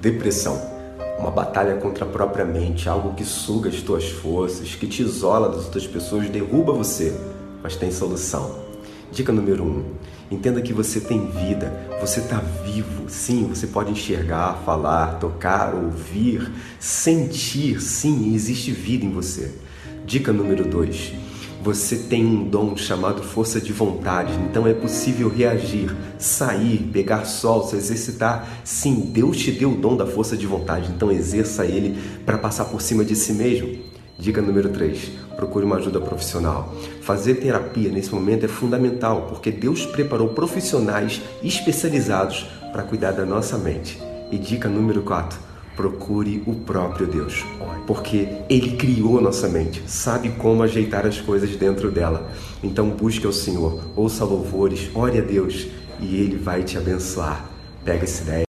Depressão. Uma batalha contra a própria mente, algo que suga as tuas forças, que te isola das outras pessoas, derruba você, mas tem solução. Dica número 1. Um, entenda que você tem vida, você está vivo. Sim, você pode enxergar, falar, tocar, ouvir, sentir. Sim, existe vida em você. Dica número 2 você tem um dom chamado força de vontade, então é possível reagir, sair, pegar sol, se exercitar. Sim, Deus te deu o dom da força de vontade, então exerça ele para passar por cima de si mesmo. Dica número 3: procure uma ajuda profissional. Fazer terapia nesse momento é fundamental, porque Deus preparou profissionais especializados para cuidar da nossa mente. E dica número 4: procure o próprio Deus, porque Ele criou nossa mente, sabe como ajeitar as coisas dentro dela. Então busque o Senhor, ouça louvores, ore a Deus e Ele vai te abençoar. Pega essa ideia.